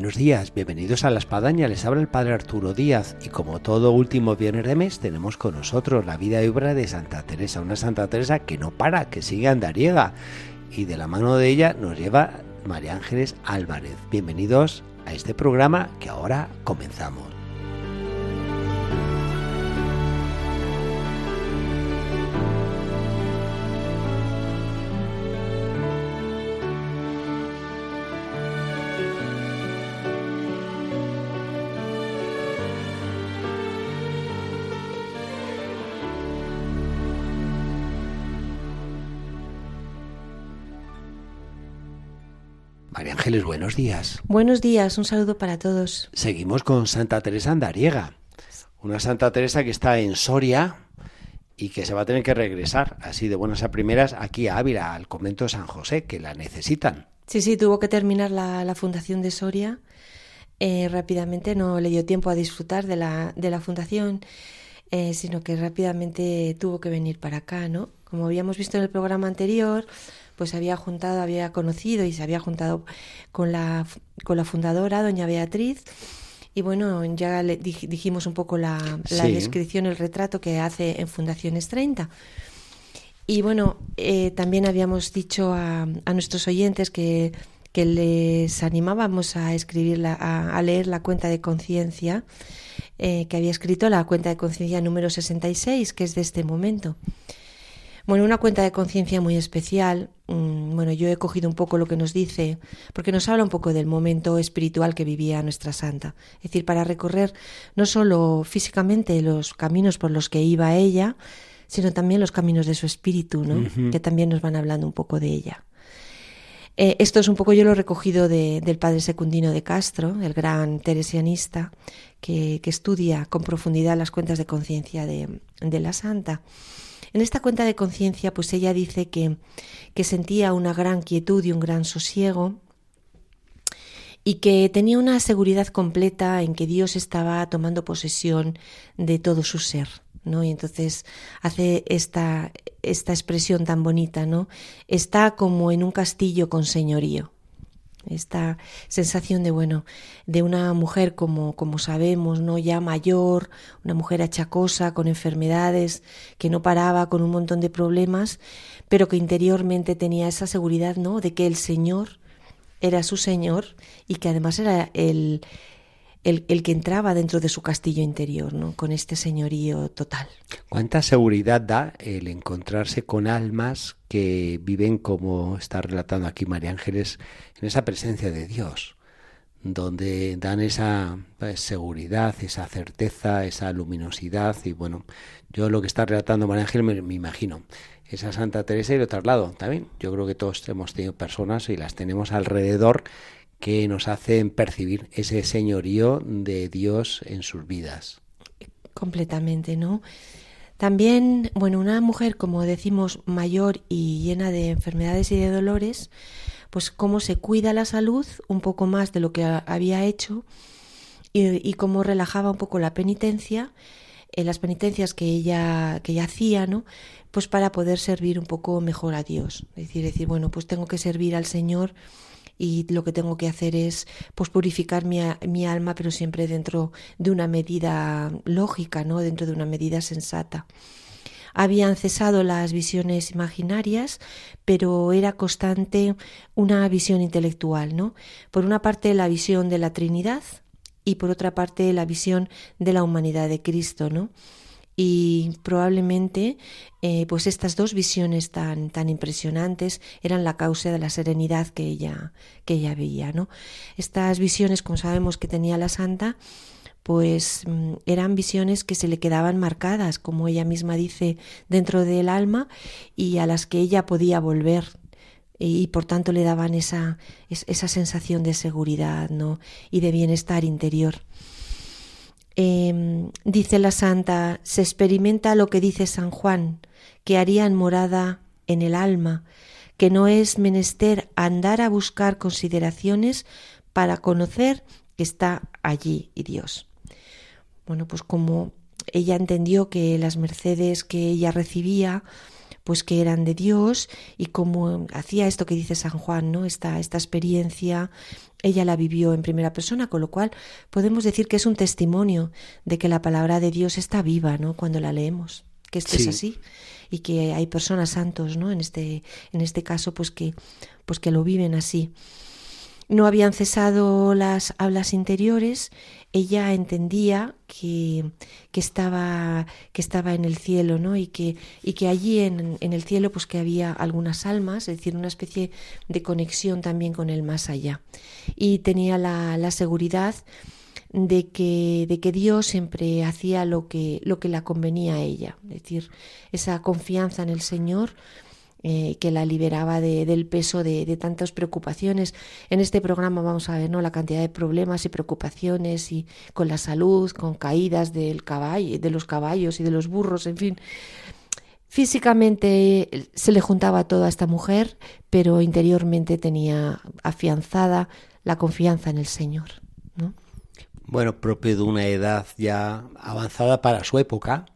Buenos días, bienvenidos a La Espadaña, les habla el Padre Arturo Díaz y como todo último viernes de mes tenemos con nosotros la vida y obra de Santa Teresa, una Santa Teresa que no para, que sigue andariega y de la mano de ella nos lleva María Ángeles Álvarez. Bienvenidos a este programa que ahora comenzamos. Ángeles, buenos días. Buenos días, un saludo para todos. Seguimos con Santa Teresa Andariega, una Santa Teresa que está en Soria y que se va a tener que regresar así de buenas a primeras aquí a Ávila, al convento de San José, que la necesitan. Sí, sí, tuvo que terminar la, la fundación de Soria. Eh, rápidamente no le dio tiempo a disfrutar de la, de la fundación, eh, sino que rápidamente tuvo que venir para acá, ¿no? Como habíamos visto en el programa anterior, pues había juntado, había conocido y se había juntado con la, con la fundadora, doña Beatriz. Y bueno, ya le dijimos un poco la, la sí. descripción, el retrato que hace en Fundaciones 30. Y bueno, eh, también habíamos dicho a, a nuestros oyentes que, que, les animábamos a escribir, a, a leer la cuenta de conciencia eh, que había escrito, la cuenta de conciencia número 66, que es de este momento. Bueno, una cuenta de conciencia muy especial. Bueno, yo he cogido un poco lo que nos dice, porque nos habla un poco del momento espiritual que vivía nuestra santa. Es decir, para recorrer no solo físicamente los caminos por los que iba ella, sino también los caminos de su espíritu, ¿no? Uh -huh. Que también nos van hablando un poco de ella. Eh, esto es un poco yo lo he recogido de, del padre Secundino de Castro, el gran teresianista, que, que estudia con profundidad las cuentas de conciencia de, de la santa. En esta cuenta de conciencia, pues ella dice que, que sentía una gran quietud y un gran sosiego y que tenía una seguridad completa en que Dios estaba tomando posesión de todo su ser. ¿no? Y entonces hace esta, esta expresión tan bonita, ¿no? Está como en un castillo con señorío esta sensación de bueno de una mujer como como sabemos no ya mayor una mujer achacosa con enfermedades que no paraba con un montón de problemas pero que interiormente tenía esa seguridad no de que el Señor era su Señor y que además era el el, el, que entraba dentro de su castillo interior, ¿no? con este señorío total. ¿Cuánta seguridad da el encontrarse con almas que viven, como está relatando aquí María Ángeles, en esa presencia de Dios, donde dan esa pues, seguridad, esa certeza, esa luminosidad? Y bueno, yo lo que está relatando María Ángeles me, me imagino esa Santa Teresa y lo traslado también. Yo creo que todos hemos tenido personas y las tenemos alrededor que nos hacen percibir ese señorío de Dios en sus vidas. Completamente, ¿no? También, bueno, una mujer, como decimos, mayor y llena de enfermedades y de dolores, pues cómo se cuida la salud un poco más de lo que había hecho y, cómo relajaba un poco la penitencia, eh, las penitencias que ella, que ella hacía, ¿no? Pues para poder servir un poco mejor a Dios. Es decir, decir, bueno, pues tengo que servir al Señor y lo que tengo que hacer es pues purificar mi, mi, alma pero siempre dentro de una medida lógica no dentro de una medida sensata. Habían cesado las visiones imaginarias pero era constante una visión intelectual no por una parte la visión de la Trinidad y por otra parte la visión de la humanidad de Cristo no y probablemente eh, pues estas dos visiones tan, tan impresionantes eran la causa de la serenidad que ella, que ella veía. ¿no? Estas visiones, como sabemos que tenía la santa, pues eran visiones que se le quedaban marcadas, como ella misma dice, dentro del alma y a las que ella podía volver y por tanto le daban esa, esa sensación de seguridad ¿no? y de bienestar interior. Em, dice la santa, se experimenta lo que dice San Juan, que harían morada en el alma, que no es menester andar a buscar consideraciones para conocer que está allí y Dios. Bueno, pues como ella entendió que las mercedes que ella recibía, pues que eran de Dios y como hacía esto que dice San Juan, ¿no? Esta, esta experiencia, ella la vivió en primera persona, con lo cual podemos decir que es un testimonio de que la palabra de Dios está viva, ¿no? Cuando la leemos, que esto es así y que hay personas santos, ¿no? En este, en este caso, pues que, pues que lo viven así. No habían cesado las hablas interiores, ella entendía que, que, estaba, que estaba en el cielo, ¿no? Y que, y que allí en, en, el cielo pues que había algunas almas, es decir, una especie de conexión también con el más allá. Y tenía la, la seguridad de que, de que Dios siempre hacía lo que, lo que la convenía a ella, es decir, esa confianza en el Señor eh, que la liberaba de, del peso de, tantas preocupaciones. En este programa vamos a ver ¿no? la cantidad de problemas y preocupaciones y con la salud, con caídas del caballo, de los caballos y de los burros, en fin. Físicamente se le juntaba toda esta mujer, pero interiormente tenía afianzada la confianza en el Señor. ¿no? Bueno, propio de una edad ya avanzada para su época,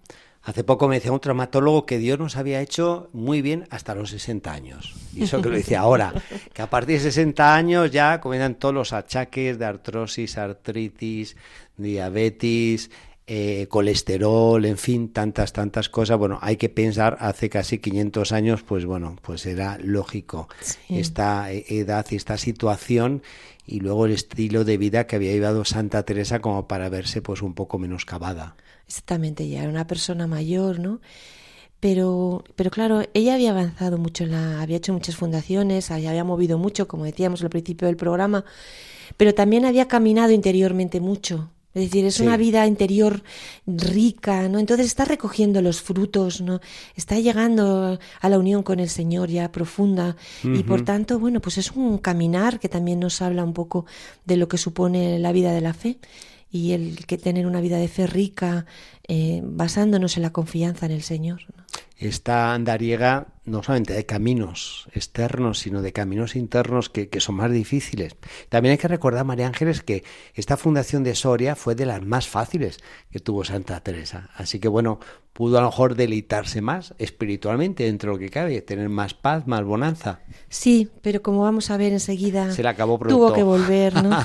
Hace poco me decía un traumatólogo que Dios nos había hecho muy bien hasta los 60 años. Y eso que lo dice ahora, que a partir de 60 años ya comienzan todos los achaques de artrosis, artritis, diabetes, eh, colesterol, en fin, tantas, tantas cosas. Bueno, hay que pensar, hace casi 500 años, pues bueno, pues era lógico esta edad y esta situación y luego el estilo de vida que había llevado Santa Teresa como para verse pues un poco menoscabada. Exactamente, ya era una persona mayor, ¿no? Pero, pero claro, ella había avanzado mucho, en la, había hecho muchas fundaciones, había movido mucho, como decíamos al principio del programa, pero también había caminado interiormente mucho. Es decir, es una vida interior rica, ¿no? Entonces está recogiendo los frutos, ¿no? Está llegando a la unión con el Señor ya profunda y por tanto, bueno, pues es un caminar que también nos habla un poco de lo que supone la vida de la fe y el que tener una vida de fe rica, eh, basándonos en la confianza en el Señor. Esta andariega no solamente de caminos externos, sino de caminos internos que, que, son más difíciles. También hay que recordar, María Ángeles, que esta fundación de Soria fue de las más fáciles que tuvo Santa Teresa. Así que bueno, pudo a lo mejor deleitarse más espiritualmente dentro de lo que cabe, tener más paz, más bonanza. Sí, pero como vamos a ver enseguida, Se le acabó pronto. tuvo que volver, ¿no?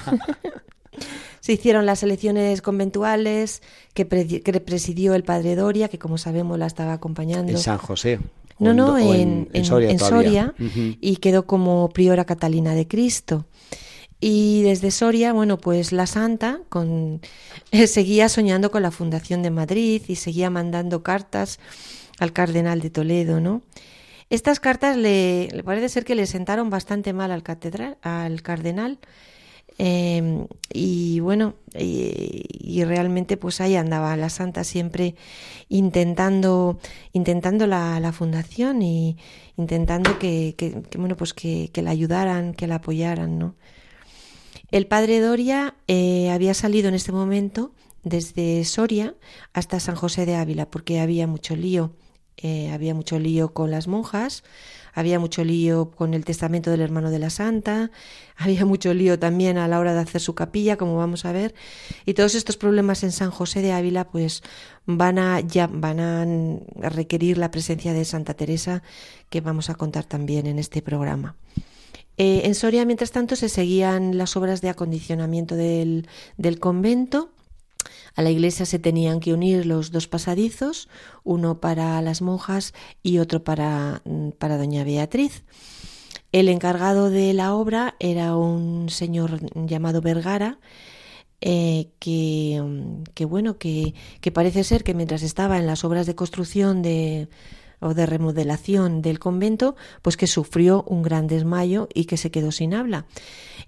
Se hicieron las elecciones conventuales que, pre que, presidió el padre Doria, que como sabemos la estaba acompañando. En San José. No, no, en, en, en, Soria, en Soria uh -huh. y quedó como priora Catalina de Cristo. Y desde Soria, bueno, pues la santa con, eh, seguía soñando con la fundación de Madrid y seguía mandando cartas al cardenal de Toledo, ¿no? Estas cartas le, le parece ser que le sentaron bastante mal al, catedral, al cardenal, eh, y bueno, y, realmente pues ahí andaba la santa siempre intentando, intentando la, la fundación y intentando que, que, bueno, pues que, que, la ayudaran, que la apoyaran, ¿no? El padre Doria eh, había salido en este momento desde Soria hasta San José de Ávila porque había mucho lío, eh, había mucho lío con las monjas, había mucho lío con el testamento del hermano de la santa, había mucho lío también a la hora de hacer su capilla, como vamos a ver, y todos estos problemas en San José de Ávila pues van a ya van a requerir la presencia de Santa Teresa que vamos a contar también en este programa. Eh, en Soria, mientras tanto, se seguían las obras de acondicionamiento del, del convento. A la iglesia se tenían que unir los dos pasadizos, uno para las monjas y otro para, para doña Beatriz. El encargado de la obra era un señor llamado Vergara, eh, que, que, bueno, que parece ser que mientras estaba en las obras de construcción de, o de remodelación del convento, pues que sufrió un gran desmayo y que se quedó sin habla.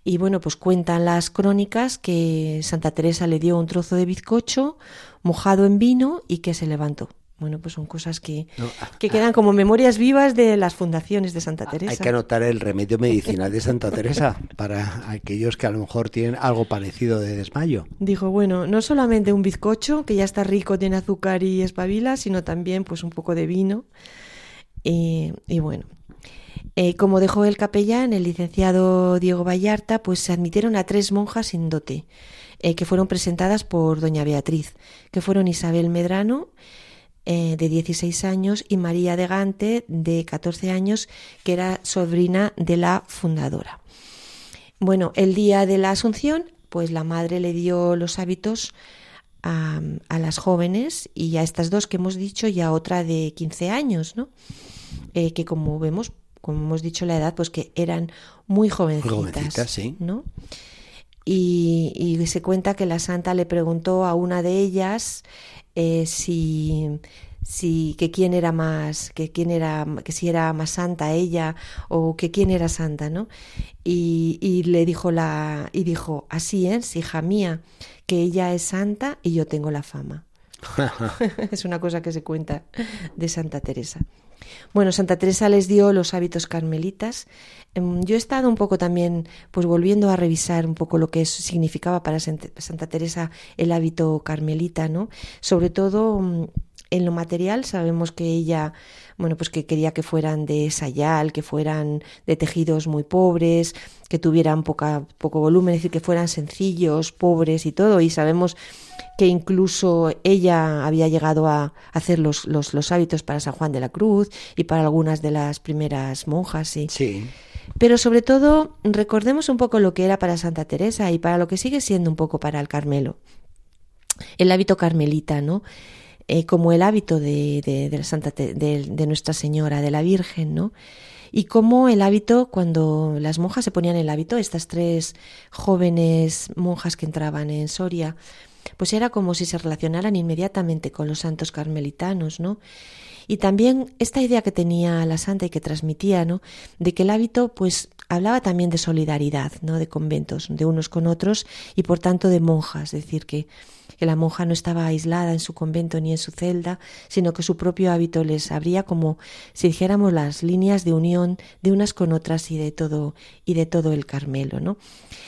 Y bueno, pues cuentan las crónicas que Santa Teresa le dio un trozo de bizcocho mojado en vino y que se levantó. Bueno, pues son cosas que, ah, que ah. quedan como memorias vivas de las fundaciones de Santa Teresa. Hay que anotar el remedio medicinal de Santa Teresa para aquellos que a lo mejor tienen algo parecido de desmayo. Dijo, bueno, no solamente un bizcocho, que ya está rico, tiene azúcar y espabila, sino también pues un poco de vino. Y, y bueno, eh, como dejó el capellán, el licenciado Diego Vallarta, pues se admitieron a tres monjas sin dote, eh, que fueron presentadas por doña Beatriz, que fueron Isabel Medrano, eh, de 16 años, y María de Gante, de 14 años, que era sobrina de la fundadora. Bueno, el día de la Asunción, pues la madre le dio los hábitos a, a las jóvenes y a estas dos que hemos dicho y a otra de 15 años, ¿no? Eh, que como vemos, como hemos dicho la edad, pues que eran muy jovencitas, Jovencitas, sí. ¿no? Y, y se cuenta que la santa le preguntó a una de ellas eh, si, si que quién era más, que quién era, que si era más santa ella o que quién era santa, ¿no? Y, y le dijo la, y dijo, así es, hija mía, que ella es santa y yo tengo la fama. es una cosa que se cuenta de Santa Teresa. Bueno, Santa Teresa les dio los hábitos carmelitas. Em, Yo he estado un poco también, pues volviendo a revisar un poco lo que significaba para Sant- Santa Teresa el hábito carmelita, ¿no? Sobre todo mm, en lo material sabemos que ella, bueno, pues que quería que fueran de sayal, que fueran de tejidos muy pobres, que tuvieran poca, poco volumen, es decir, que fueran sencillos, pobres y todo. Y sabemos que incluso ella había llegado a hacer los, los, los hábitos para San Juan de la Cruz y para algunas de las primeras monjas. Y, Sí. pero sobre todo, recordemos un poco lo que era para Santa Teresa y para lo que sigue siendo un poco para el Carmelo. El hábito carmelita, ¿no? Eh, como el hábito de, la Santa de, de Nuestra Señora, de la Virgen, ¿no? Y como el hábito, cuando las monjas se ponían el hábito, estas tres jóvenes monjas que entraban en Soria, pues era como si se relacionaran inmediatamente con los santos carmelitanos, ¿no? Y también esta idea que tenía la santa y que transmitía, ¿no? De que el hábito, pues, hablaba también de solidaridad, ¿no? De conventos, de unos con otros y por tanto de monjas, es decir, que, que la monja no estaba aislada en su convento ni en su celda, sino que su propio hábito les abría como si dijéramos las líneas de unión de unas con otras y de todo y de todo el Carmelo, ¿no?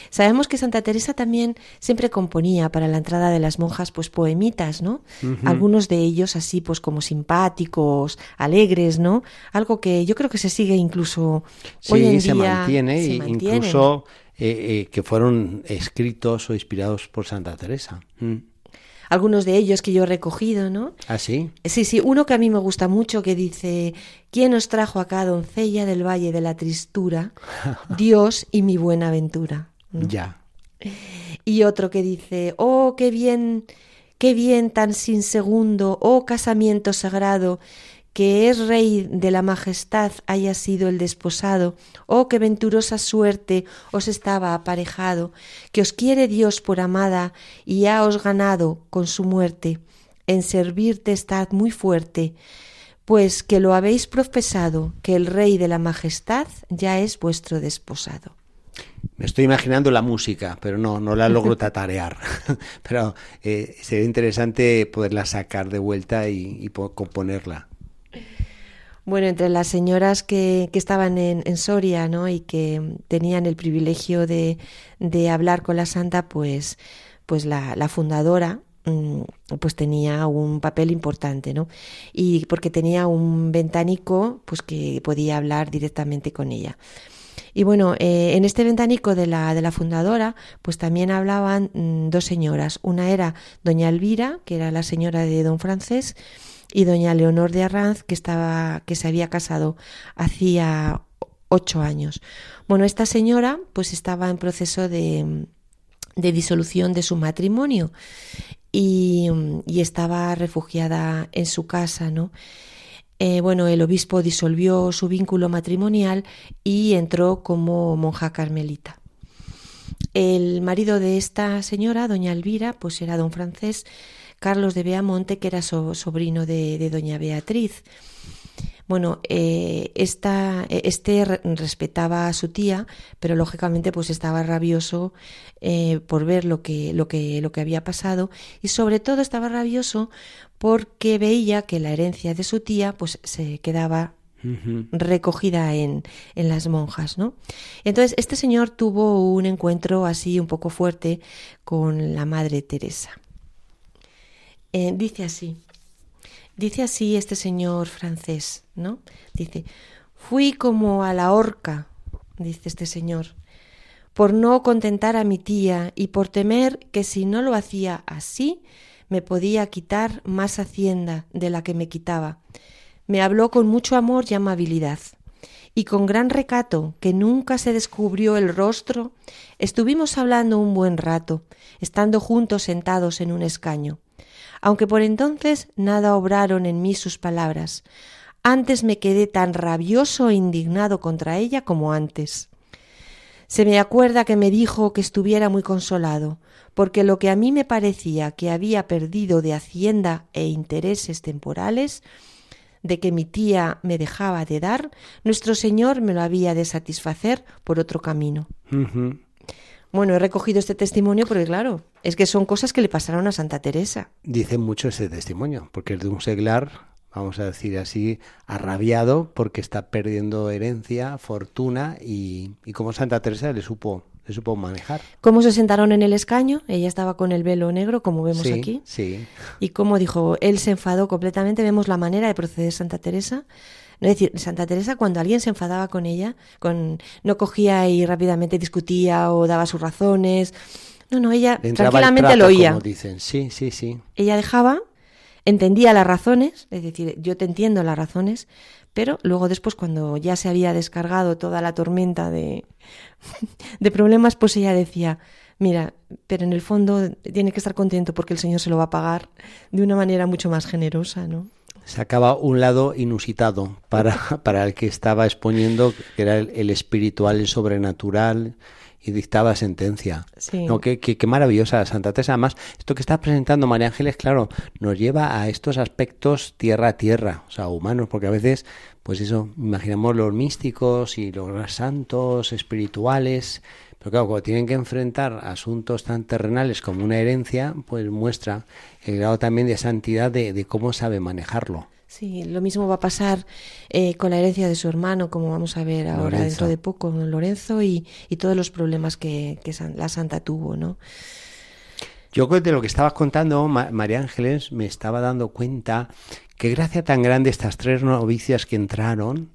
Sabemos que Santa Teresa también siempre componía para la entrada de las monjas pues poemitas, ¿no? Algunos de ellos así pues como simpáticos, alegres, ¿no? Algo que yo creo que se sigue incluso Sí, hoy en se día mantiene, se e mantienen. incluso eh, eh, que fueron escritos o inspirados por Santa Teresa. Mm. Algunos de ellos que yo he recogido, ¿no? ¿Ah, sí? Sí, sí, uno que a mí me gusta mucho que dice, ¿quién os trajo acá, doncella del valle de la tristura? Dios y mi buena aventura. ¿no? Ya. Y otro que dice, oh, qué bien, qué bien tan sin segundo, oh casamiento sagrado, que es rey de la majestad haya sido el desposado, oh, qué venturosa suerte os estaba aparejado, que os quiere Dios por amada y ha os ganado con su muerte, en servirte estad muy fuerte, pues que lo habéis profesado, que el rey de la majestad ya es vuestro desposado. Me estoy imaginando la música, pero no, no la logro tatarear. pero eh, sería interesante poderla sacar de vuelta y, y po- componerla. Bueno, entre las señoras que, que estaban en, en Soria, ¿no? Y que tenían el privilegio de, de hablar con la santa, pues, pues la, la fundadora, mm, pues tenía un papel importante, ¿no? Y porque tenía un ventánico, pues que podía hablar directamente con ella. Y bueno, eh, en este ventánico de la, de la fundadora, pues también hablaban mm, dos señoras. Una era doña Elvira, que era la señora de don Francés, y doña Leonor de Arranz, que, estaba, que se había casado hacía ocho años. Bueno, esta señora pues estaba en proceso de, de disolución de su matrimonio y, y estaba refugiada en su casa, ¿no? Eh, bueno, el obispo disolvió su vínculo matrimonial y entró como monja carmelita. El marido de esta señora, doña Elvira, pues era don francés Carlos de Beamonte, que era so- sobrino de, de doña Beatriz. Bueno, eh, esta, este respetaba a su tía, pero lógicamente pues estaba rabioso eh, por ver lo que, lo, que, lo que había pasado y sobre todo estaba rabioso porque veía que la herencia de su tía pues se quedaba recogida en, en, las monjas, ¿no? Entonces, este señor tuvo un encuentro así un poco fuerte con la Madre Teresa. Eh, dice así, dice así este señor francés, ¿no? Dice, fui como a la horca, dice este señor, por no contentar a mi tía y por temer que si no lo hacía así, me podía quitar más hacienda de la que me quitaba me habló con mucho amor y amabilidad, y con gran recato, que nunca se descubrió el rostro, estuvimos hablando un buen rato, estando juntos sentados en un escaño. Aunque por entonces nada obraron en mí sus palabras, antes me quedé tan rabioso e indignado contra ella como antes. Se me acuerda que me dijo que estuviera muy consolado, porque lo que a mí me parecía que había perdido de hacienda e intereses temporales, de que mi tía me dejaba de dar, nuestro Señor me lo había de satisfacer por otro camino. Bueno, he recogido este testimonio porque, claro, es que son cosas que le pasaron a Santa Teresa. Dice mucho ese testimonio, porque es de un seglar, vamos a decir así, arrabiado porque está perdiendo herencia, fortuna y, y como Santa Teresa le supo se supo manejar. Cómo se sentaron en el escaño, ella estaba con el velo negro, como vemos aquí. Sí. Y cómo dijo, él se enfadó completamente, vemos la manera de proceder Santa Teresa. Es decir, Santa Teresa cuando alguien se enfadaba con ella, con, no cogía y rápidamente discutía o daba sus razones. No, no, ella tranquilamente lo oía. Como dicen. Sí, sí, sí. Ella dejaba, entendía las razones, es decir, yo te entiendo las razones, pero luego después cuando ya se había descargado toda la tormenta de, de problemas, pues ella decía, mira, pero en el fondo tiene que estar contento porque el Señor se lo va a pagar de una manera mucho más generosa, ¿no? Sacaba un lado inusitado para, para el que estaba exponiendo, que era el espiritual, el sobrenatural, y dictaba sentencia. No, qué, qué, maravillosa Santa Teresa. Además, esto que está presentando María Ángeles, claro, nos lleva a estos aspectos tierra a tierra, o sea, humanos, porque a veces, pues eso, imaginamos los místicos y los santos espirituales, pero claro, cuando tienen que enfrentar asuntos tan terrenales como una herencia, pues muestra el grado también de santidad de, de cómo sabe manejarlo. Sí, lo mismo va a pasar eh, con la herencia de su hermano, como vamos a ver ahora dentro de poco, con Lorenzo y, todos los problemas que, la santa tuvo, ¿no? Yo de lo que estabas contando, María Ángeles, me estaba dando cuenta qué gracia tan grande estas tres novicias que entraron,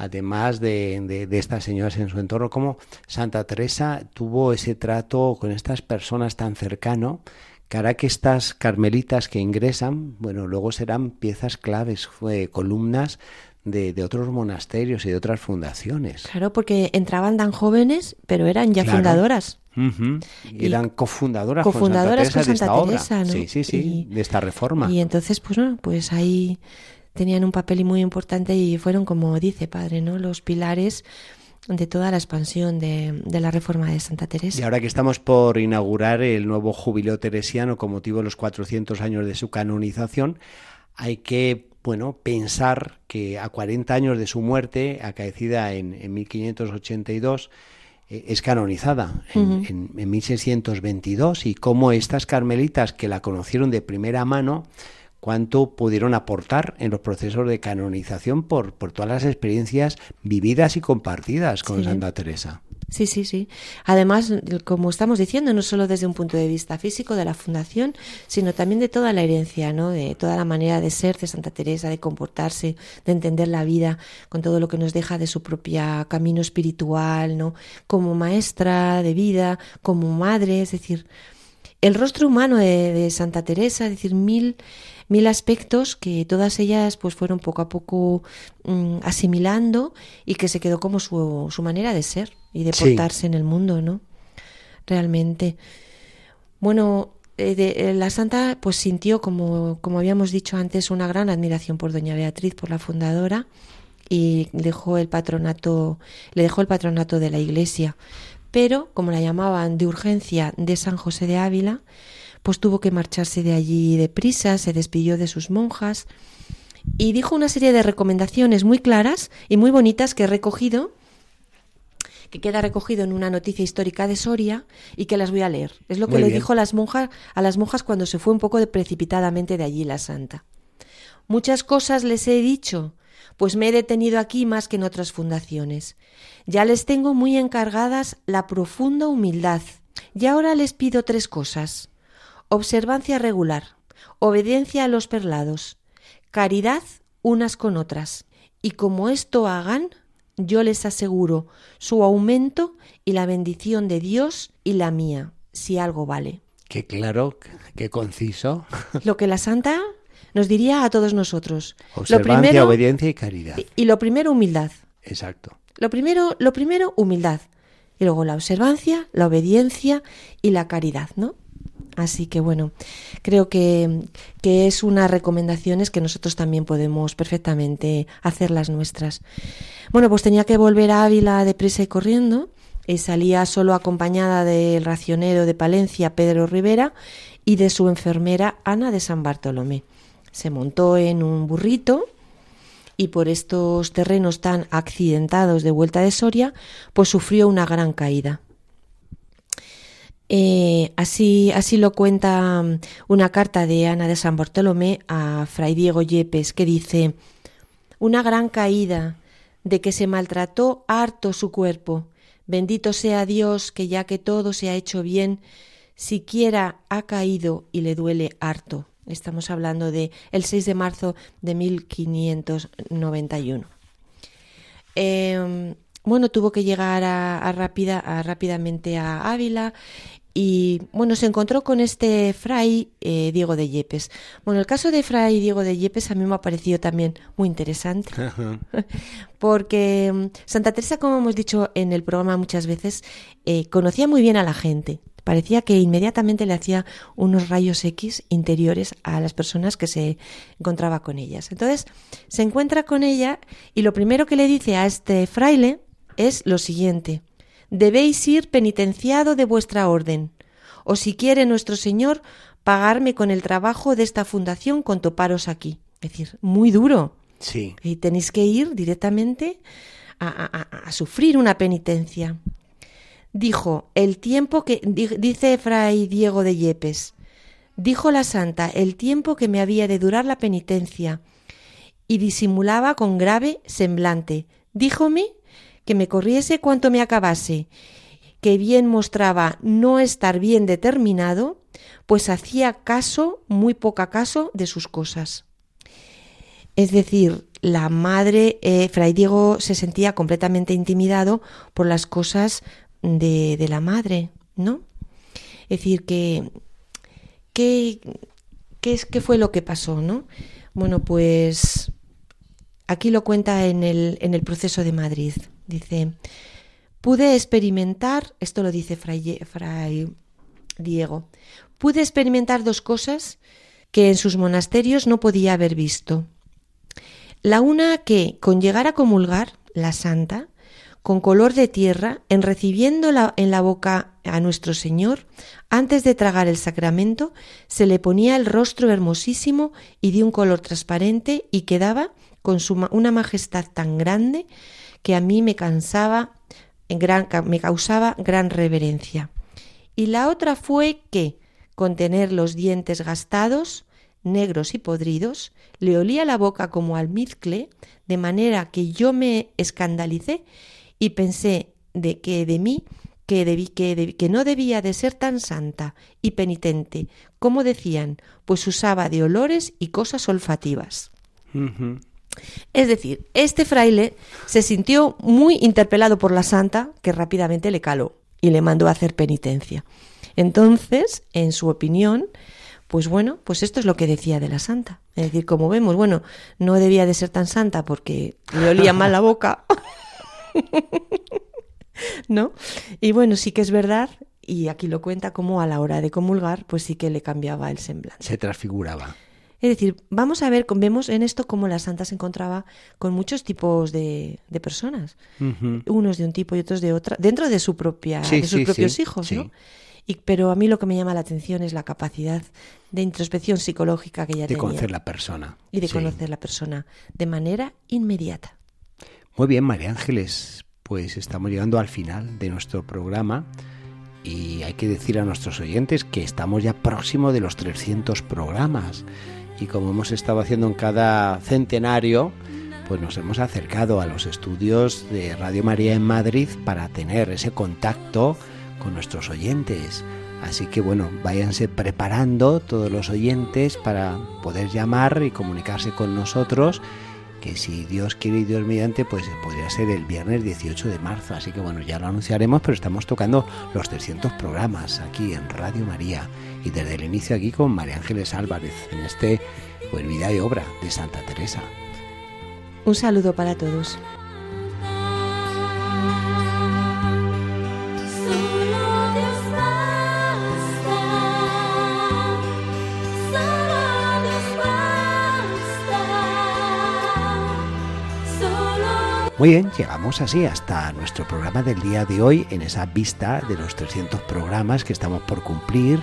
además de, de, de, estas señoras en su entorno, como Santa Teresa tuvo ese trato con estas personas tan cercano que hará que estas carmelitas que ingresan, bueno, luego serán piezas claves, fue columnas de, de, otros monasterios y de otras fundaciones. Claro, porque entraban tan jóvenes, pero eran ya fundadoras. eran cofundadoras, cofundadoras con Santa Teresa, ¿no? Sí, sí, sí, de esta reforma. Y entonces, pues bueno, pues ahí tenían un papel muy importante y fueron, como dice padre, ¿no? Los pilares de toda la expansión de, la reforma de Santa Teresa. Y ahora que estamos por inaugurar el nuevo jubileo teresiano con motivo de los 400 años de su canonización, hay que bueno, pensar que a 40 años de su muerte, acaecida en, en 1582, eh, es canonizada en, en 1622 y cómo estas carmelitas que la conocieron de primera mano, cuánto pudieron aportar en los procesos de canonización por, por todas las experiencias vividas y compartidas con Santa Teresa. Sí, sí, sí. Además, como estamos diciendo, no solo desde un punto de vista físico de la fundación, sino también de toda la herencia, ¿no? De toda la manera de ser de Santa Teresa, de comportarse, de entender la vida, con todo lo que nos deja de su propia camino espiritual, ¿no? Como maestra de vida, como madre, es decir, el rostro humano de, de Santa Teresa, es decir, mil mil aspectos que todas ellas pues fueron poco a poco mm, asimilando y que se quedó como su, su manera de ser y de portarse en el mundo, ¿no? Realmente. Bueno, eh, eh, la santa pues sintió, como, como habíamos dicho antes, una gran admiración por doña Beatriz, por la fundadora, y dejó el patronato, le dejó el patronato de la iglesia. Pero, como la llamaban de urgencia de San José de Ávila, pues tuvo que marcharse de allí deprisa, se despidió de sus monjas y dijo una serie de recomendaciones muy claras y muy bonitas que he recogido que queda recogido en una noticia histórica de Soria y que las voy a leer. Es lo que le dijo a las monjas a las monjas cuando se fue un poco precipitadamente de allí la santa. Muchas cosas les he dicho, pues me he detenido aquí más que en otras fundaciones. Ya les tengo muy encargadas la profunda humildad. Y ahora les pido tres cosas. Observancia regular, obediencia a los perlados, caridad unas con otras. Y como esto hagan, yo les aseguro su aumento y la bendición de Dios y la mía, si algo vale. Qué claro, qué conciso. Lo que la santa nos diría a todos nosotros. Observancia, obediencia y caridad. Y, lo primero, humildad. Exacto. Lo primero, lo primero, humildad. Y luego la observancia, la obediencia y la caridad, ¿no? Así que bueno, creo que, que es unas recomendaciones que nosotros también podemos perfectamente hacer las nuestras. Bueno, pues tenía que volver a Ávila deprisa y corriendo y salía solo acompañada del racionero de Palencia, Pedro Rivera, y de su enfermera, Ana de San Bartolomé. Se montó en un burrito y por estos terrenos tan accidentados de vuelta de Soria, pues sufrió una gran caída. Eh, así, así lo cuenta mm, una carta de Ana de San Bartolomé a Fray Diego Yepes, que dice Una gran caída, de que se maltrató harto su cuerpo. Bendito sea Dios, que ya que todo se ha hecho bien, siquiera ha caído y le duele harto. Estamos hablando de el 6 de marzo de 1591. Em, bueno, tuvo que llegar a, rápida, a, rápidamente a Ávila y bueno, se encontró con este fray eh, Diego de Yepes. Bueno, el caso de fray Diego de Yepes a mí me ha parecido también muy interesante, porque mm, Santa Teresa, como hemos dicho en el programa muchas veces, eh, conocía muy bien a la gente. Parecía que inmediatamente le hacía unos rayos X interiores a las personas que se encontraba con ellas. Entonces, se encuentra con ella y lo primero que le dice a este fraile es lo siguiente debéis ir penitenciado de vuestra orden, o si quiere nuestro Señor pagarme con el trabajo de esta fundación con toparos aquí. Es decir, muy duro. Sí. Y tenéis que ir directamente a, a sufrir una penitencia. Dijo, el tiempo que, dice Fray Diego de Yepes, dijo la santa, el tiempo que me había de durar la penitencia, y disimulaba con grave semblante. Díjome que me corriese cuanto me acabase, que bien mostraba no estar bien determinado, pues hacía caso, muy poca caso, de sus cosas. Es decir, la madre, eh, Fray Diego se sentía completamente intimidado por las cosas de, de la madre, ¿no? Es decir, que, ¿qué que fue lo que pasó, no? Bueno, pues aquí lo cuenta en el, en el proceso de Madrid. Dice, pude experimentar, esto lo dice Fray, Diego, pude experimentar dos cosas que en sus monasterios no podía haber visto. La una que, con llegar a comulgar, la santa, con color de tierra, en recibiendo en la boca a nuestro Señor, antes de tragar el sacramento, se le ponía el rostro hermosísimo y de un color transparente y quedaba con una majestad tan grande que a mí me cansaba, gran, me causaba gran reverencia. Y la otra fue que, con tener los dientes gastados, negros y podridos, le olía la boca como almizcle, de manera que yo me escandalicé y pensé de que de mí que, debí, que, que, no debía de ser tan santa y penitente, como decían, pues usaba de olores y cosas olfativas. Es decir, este fraile se sintió muy interpelado por la santa, que rápidamente le caló y le mandó a hacer penitencia. Entonces, en su opinión, pues bueno, pues esto es lo que decía de la santa. Es decir, como vemos, bueno, no debía de ser tan santa porque le olía mal la boca. ¿No? Y bueno, sí que es verdad, y aquí lo cuenta como a la hora de comulgar, pues sí que le cambiaba el semblante. Se transfiguraba. Es decir, vamos a ver, vemos en esto cómo la santa se encontraba con muchos tipos de, personas, unos de un tipo y otros de otra, dentro de su propia, de sus propios hijos, ¿no? Y, pero a mí lo que me llama la atención es la capacidad de introspección psicológica que ella de tenía. De conocer la persona. Y de conocer la persona de manera inmediata. Muy bien, María Ángeles, pues estamos llegando al final de nuestro programa y hay que decir a nuestros oyentes que estamos ya próximo de los 300 programas y como hemos estado haciendo en cada centenario, pues nos hemos acercado a los estudios de Radio María en Madrid para tener ese contacto con nuestros oyentes. Así que bueno, váyanse preparando todos los oyentes para poder llamar y comunicarse con nosotros, que si Dios quiere y Dios mediante, pues podría ser el viernes 18 de marzo. Así que bueno, ya lo anunciaremos, pero estamos tocando los 300 programas aquí en Radio María y desde el inicio aquí con María Ángeles Álvarez en este pues, vida y obra de Santa Teresa. Un saludo para todos. Muy bien, llegamos así hasta nuestro programa del día de hoy en esa vista de los 300 programas que estamos por cumplir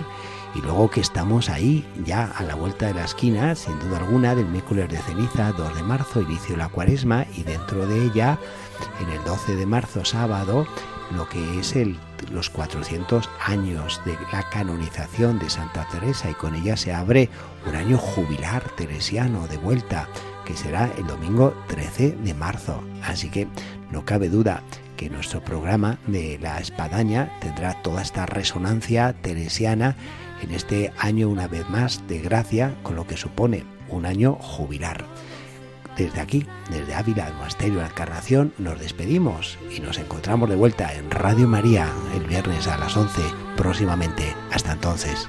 y luego que estamos ahí ya a la vuelta de la esquina, sin duda alguna, del miércoles de ceniza, 2 de marzo, inicio de la cuaresma y dentro de ella, en el 12 de marzo, sábado, lo que es el, los 400 años de la canonización de Santa Teresa y con ella se abre un año jubilar teresiano de vuelta que será el domingo 13 de marzo. Así que no cabe duda que nuestro programa de la espadaña tendrá toda esta resonancia teresiana en este año una vez más de gracia con lo que supone un año jubilar. Desde aquí, desde Ávila, el Monasterio de la Encarnación, nos despedimos y nos encontramos de vuelta en Radio María el viernes a las 11 próximamente. Hasta entonces.